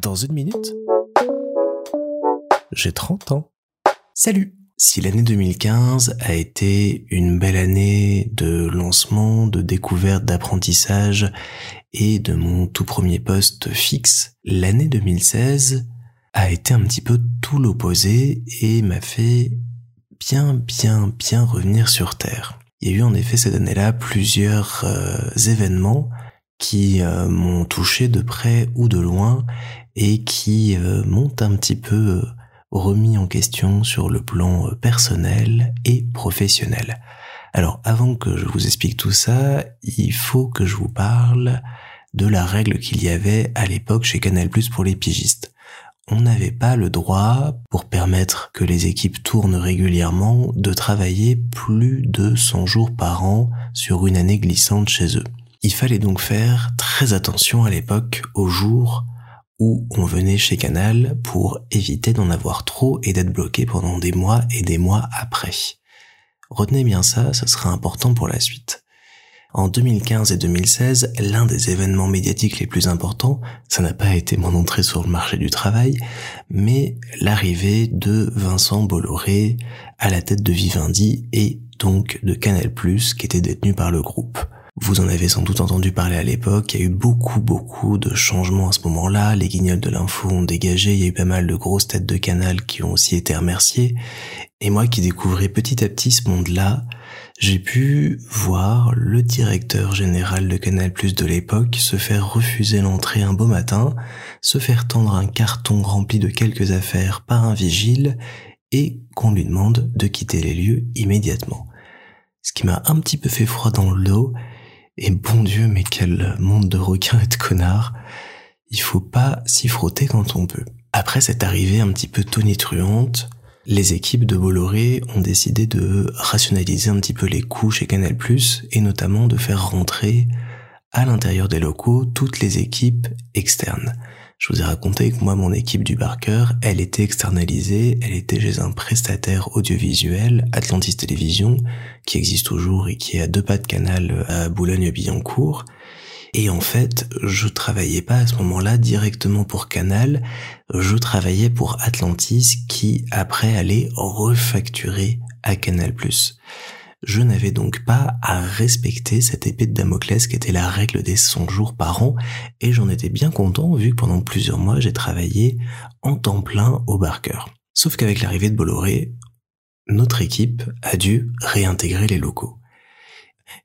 Dans une minute, j'ai 30 ans. Salut Si l'année 2015 a été une belle année de lancement, de découverte, d'apprentissage et de mon tout premier poste fixe, l'année 2016 a été un petit peu tout l'opposé et m'a fait bien, bien, bien revenir sur Terre. Il y a eu en effet cette année-là plusieurs euh, événements qui euh, m'ont touché de près ou de loin et qui euh, m'ont un petit peu remis en question sur le plan personnel et professionnel. Alors avant que je vous explique tout ça, il faut que je vous parle de la règle qu'il y avait à l'époque chez Canal pour les pigistes on n'avait pas le droit, pour permettre que les équipes tournent régulièrement, de travailler plus de 100 jours par an sur une année glissante chez eux. Il fallait donc faire très attention à l'époque aux jours où on venait chez Canal pour éviter d'en avoir trop et d'être bloqué pendant des mois et des mois après. Retenez bien ça, ce sera important pour la suite. En 2015 et 2016, l'un des événements médiatiques les plus importants, ça n'a pas été mon entrée sur le marché du travail, mais l'arrivée de Vincent Bolloré à la tête de Vivendi et donc de Canal+, qui était détenu par le groupe. Vous en avez sans doute entendu parler à l'époque, il y a eu beaucoup beaucoup de changements à ce moment-là, les guignols de l'info ont dégagé, il y a eu pas mal de grosses têtes de canal qui ont aussi été remerciées, et moi qui découvrais petit à petit ce monde-là, j'ai pu voir le directeur général de Canal Plus de l'époque se faire refuser l'entrée un beau matin, se faire tendre un carton rempli de quelques affaires par un vigile et qu'on lui demande de quitter les lieux immédiatement. Ce qui m'a un petit peu fait froid dans le dos, et bon Dieu, mais quel monde de requins et de connards. Il faut pas s'y frotter quand on peut. Après cette arrivée un petit peu tonitruante, les équipes de Bolloré ont décidé de rationaliser un petit peu les coûts chez Canal+, et notamment de faire rentrer à l'intérieur des locaux toutes les équipes externes. Je vous ai raconté que moi, mon équipe du Barker, elle était externalisée, elle était chez un prestataire audiovisuel, Atlantis Télévision, qui existe toujours et qui est à deux pas de canal à Boulogne-Billancourt, et en fait, je travaillais pas à ce moment-là directement pour Canal, je travaillais pour Atlantis qui après allait refacturer à Canal+. Je n'avais donc pas à respecter cette épée de Damoclès qui était la règle des 100 jours par an et j'en étais bien content vu que pendant plusieurs mois j'ai travaillé en temps plein au Barker. Sauf qu'avec l'arrivée de Bolloré, notre équipe a dû réintégrer les locaux.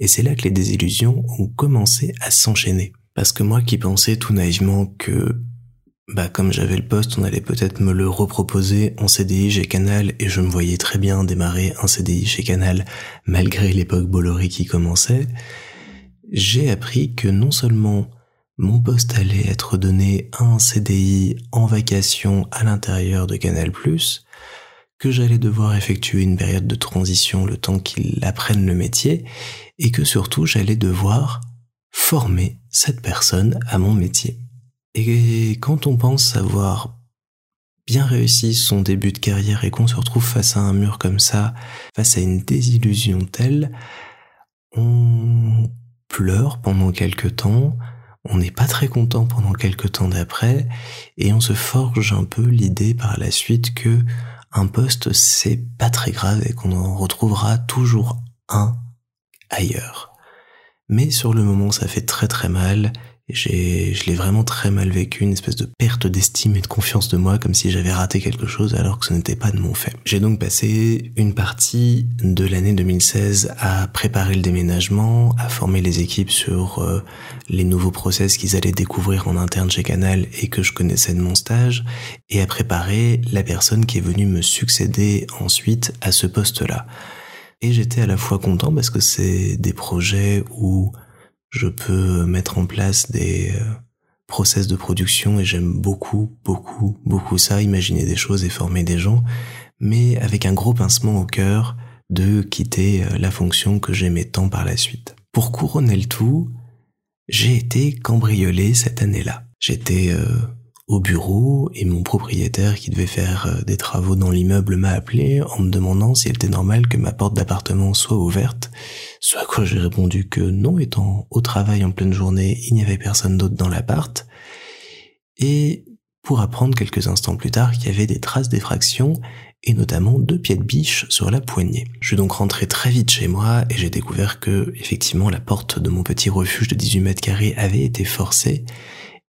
Et c'est là que les désillusions ont commencé à s'enchaîner. Parce que moi qui pensais tout naïvement que, bah, comme j'avais le poste, on allait peut-être me le reproposer en CDI chez Canal et je me voyais très bien démarrer un CDI chez Canal malgré l'époque Bolloré qui commençait, j'ai appris que non seulement mon poste allait être donné à un CDI en vacation à l'intérieur de Canal+, que j'allais devoir effectuer une période de transition le temps qu'ils apprennent le métier, et que surtout j'allais devoir former cette personne à mon métier. Et quand on pense avoir bien réussi son début de carrière et qu'on se retrouve face à un mur comme ça, face à une désillusion telle, on pleure pendant quelque temps, on n'est pas très content pendant quelque temps d'après, et on se forge un peu l'idée par la suite que un poste c'est pas très grave et qu'on en retrouvera toujours un ailleurs. Mais sur le moment ça fait très très mal j'ai, je l'ai vraiment très mal vécu, une espèce de perte d'estime et de confiance de moi, comme si j'avais raté quelque chose alors que ce n'était pas de mon fait. J'ai donc passé une partie de l'année 2016 à préparer le déménagement, à former les équipes sur euh, les nouveaux process qu'ils allaient découvrir en interne chez Canal et que je connaissais de mon stage, et à préparer la personne qui est venue me succéder ensuite à ce poste-là. Et j'étais à la fois content parce que c'est des projets où je peux mettre en place des euh, process de production et j'aime beaucoup, beaucoup, beaucoup ça, imaginer des choses et former des gens, mais avec un gros pincement au cœur de quitter euh, la fonction que j'aimais tant par la suite. Pour couronner le tout, j'ai été cambriolé cette année-là. J'étais euh, au bureau et mon propriétaire qui devait faire euh, des travaux dans l'immeuble m'a appelé en me demandant s'il était normal que ma porte d'appartement soit ouverte, ce à quoi j'ai répondu que non, étant au travail en pleine journée, il n'y avait personne d'autre dans l'appart. et pour apprendre quelques instants plus tard qu'il y avait des traces d'effraction et notamment deux pieds de biche sur la poignée. Je suis donc rentré très vite chez moi et j'ai découvert que, effectivement, la porte de mon petit refuge de 18 mètres carrés avait été forcée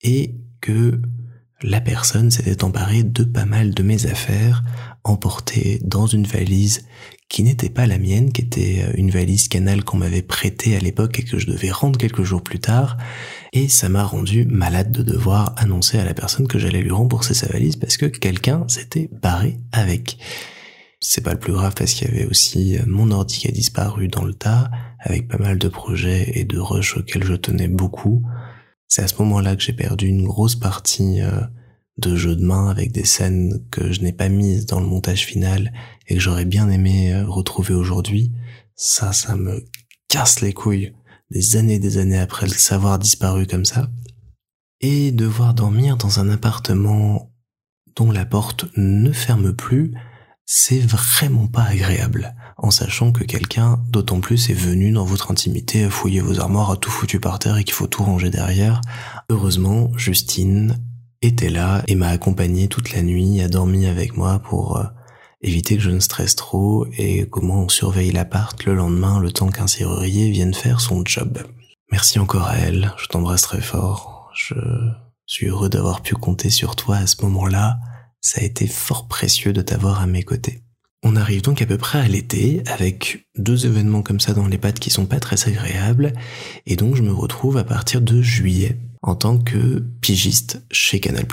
et que la personne s'était emparée de pas mal de mes affaires, emportées dans une valise qui n'était pas la mienne, qui était euh, une valise canal qu'on m'avait prêtée à l'époque et que je devais rendre quelques jours plus tard. Et ça m'a rendu malade de devoir annoncer à la personne que j'allais lui rembourser sa valise parce que quelqu'un s'était barré avec. C'est pas le plus grave parce qu'il y avait aussi euh, mon ordi qui a disparu dans le tas, avec pas mal de projets et de rushs auxquels je tenais beaucoup. C'est à ce moment-là que j'ai perdu une grosse partie euh, de jeux de main avec des scènes que je n'ai pas mises dans le montage final et que j'aurais bien aimé euh, retrouver aujourd'hui, ça, ça me casse les couilles des années et des années après le savoir disparu comme ça. Et devoir dormir dans un appartement dont la porte ne ferme plus, c'est vraiment pas agréable, en sachant que quelqu'un, d'autant plus, est venu dans votre intimité à fouiller vos armoires, à tout foutu par terre et qu'il faut tout ranger derrière. Heureusement, Justine était là et m'a accompagné toute la nuit, a dormi avec moi pour euh, éviter que je ne stresse trop et comment on surveille l'appart le lendemain le temps qu'un serrurier vienne faire son job. Merci encore à elle, je t'embrasse très fort, je suis heureux d'avoir pu compter sur toi à ce moment-là, ça a été fort précieux de t'avoir à mes côtés. On arrive donc à peu près à l'été avec deux événements comme ça dans les pattes qui sont pas très agréables et donc je me retrouve à partir de juillet en tant que pigiste chez Canal+.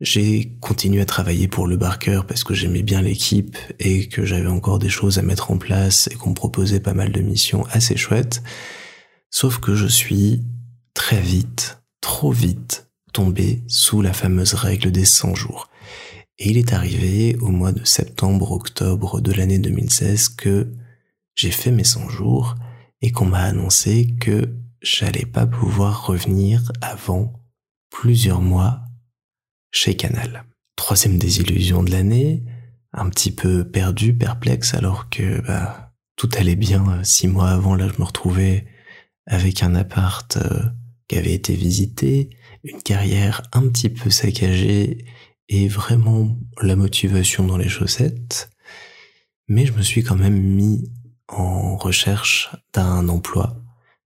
J'ai continué à travailler pour le Barker parce que j'aimais bien l'équipe et que j'avais encore des choses à mettre en place et qu'on proposait pas mal de missions assez chouettes. Sauf que je suis très vite, trop vite, tombé sous la fameuse règle des 100 jours. Et il est arrivé au mois de septembre-octobre de l'année 2016 que j'ai fait mes 100 jours et qu'on m'a annoncé que j'allais pas pouvoir revenir avant plusieurs mois chez Canal. Troisième désillusion de l'année, un petit peu perdu, perplexe, alors que bah, tout allait bien. Six mois avant, là, je me retrouvais avec un appart euh, qui avait été visité, une carrière un petit peu saccagée et vraiment la motivation dans les chaussettes. Mais je me suis quand même mis en recherche d'un emploi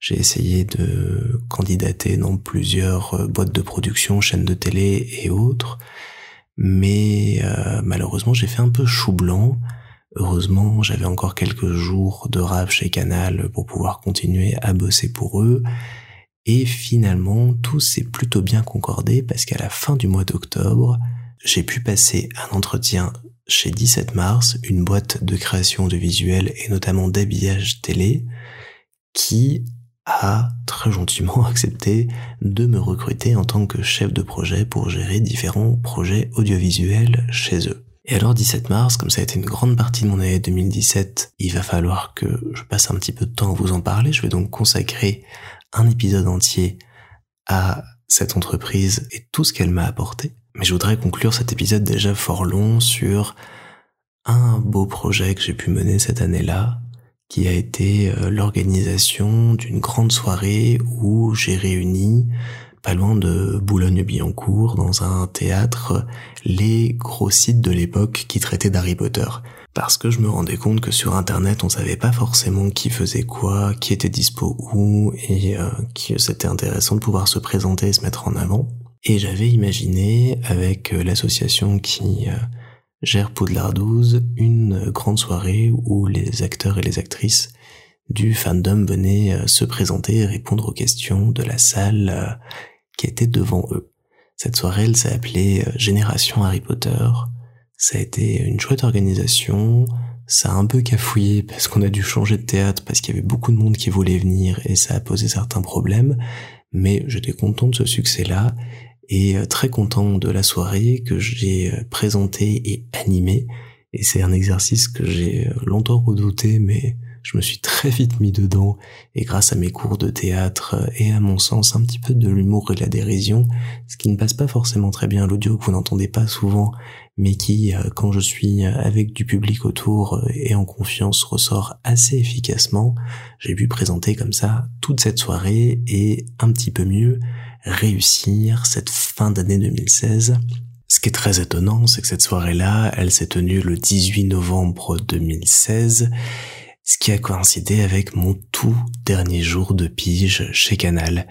j'ai essayé de candidater dans plusieurs euh, boîtes de production, chaînes de télé et autres, mais euh, malheureusement j'ai fait un peu chou blanc. Heureusement, j'avais encore quelques jours de rap chez Canal pour pouvoir continuer à bosser pour eux. Et finalement, tout s'est plutôt bien concordé parce qu'à la fin du mois d'octobre, j'ai pu passer un entretien chez 17 mars, une boîte de création de visuels et notamment d'habillage télé, qui a très gentiment accepté de me recruter en tant que chef de projet pour gérer différents projets audiovisuels chez eux. Et alors 17 mars, comme ça a été une grande partie de mon année 2017, il va falloir que je passe un petit peu de temps à vous en parler. Je vais donc consacrer un épisode entier à cette entreprise et tout ce qu'elle m'a apporté. Mais je voudrais conclure cet épisode déjà fort long sur un beau projet que j'ai pu mener cette année-là, qui a été euh, l'organisation d'une grande soirée où j'ai réuni pas loin de Boulogne-Billancourt, dans un théâtre, les gros sites de l'époque qui traitaient d'Harry Potter. Parce que je me rendais compte que sur Internet, on savait pas forcément qui faisait quoi, qui était dispo où, et euh, que c'était intéressant de pouvoir se présenter et se mettre en avant. Et j'avais imaginé, avec euh, l'association qui gère Poudlard 12 une grande soirée où les acteurs et les actrices du fandom venaient euh, se présenter et répondre aux questions de la salle euh, qui était devant eux. Cette soirée, elle s'est euh, Génération Harry Potter. Ça a été une chouette organisation. Ça a un peu cafouillé parce qu'on a dû changer de théâtre parce qu'il y avait beaucoup de monde qui voulait venir et ça a posé certains problèmes. Mais j'étais content de ce succès-là et euh, très content de la soirée que j'ai euh, présentée et animée. Et c'est un exercice que j'ai euh, longtemps redouté, mais je me suis très vite mis dedans, et grâce à mes cours de théâtre et à mon sens un petit peu de l'humour et de la dérision, ce qui ne passe pas forcément très bien à l'audio, que vous n'entendez pas souvent, mais qui, quand je suis avec du public autour et en confiance, ressort assez efficacement, j'ai pu présenter comme ça toute cette soirée et un petit peu mieux réussir cette fin d'année 2016. Ce qui est très étonnant, c'est que cette soirée-là, elle s'est tenue le 18 novembre 2016, ce qui a coïncidé avec mon tout dernier jour de pige chez Canal.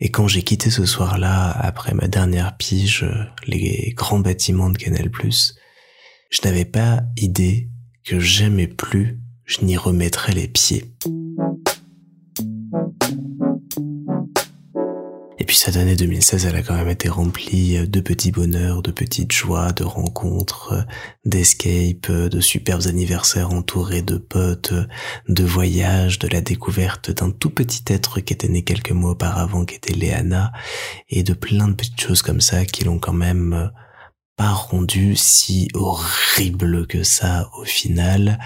Et quand j'ai quitté ce soir-là, après ma dernière pige, les grands bâtiments de Canal+, je n'avais pas idée que j'aimais plus, je n'y remettrais les pieds. Cette année 2016, elle a quand même été remplie de petits bonheurs, de petites joies, de rencontres, d'escapes, de superbes anniversaires entourés de potes, de voyages, de la découverte d'un tout petit être qui était né quelques mois auparavant, qui était Léana, et de plein de petites choses comme ça qui l'ont quand même rendu si horrible que ça au final.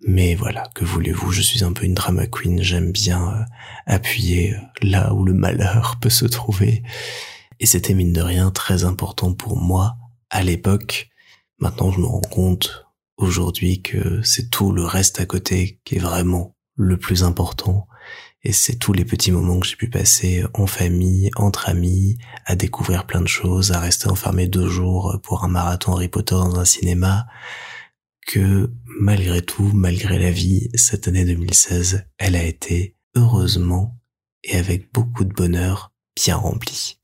Mais voilà, que voulez-vous, je suis un peu une drama queen, j'aime bien euh, appuyer là où le malheur peut se trouver. Et c'était mine de rien très important pour moi à l'époque. Maintenant, je me rends compte aujourd'hui que c'est tout le reste à côté qui est vraiment le plus important et c'est tous les petits moments que j'ai pu passer en famille, entre amis, à découvrir plein de choses, à rester enfermé deux jours pour un marathon Harry Potter dans un cinéma, que malgré tout, malgré la vie, cette année 2016, elle a été heureusement et avec beaucoup de bonheur bien remplie.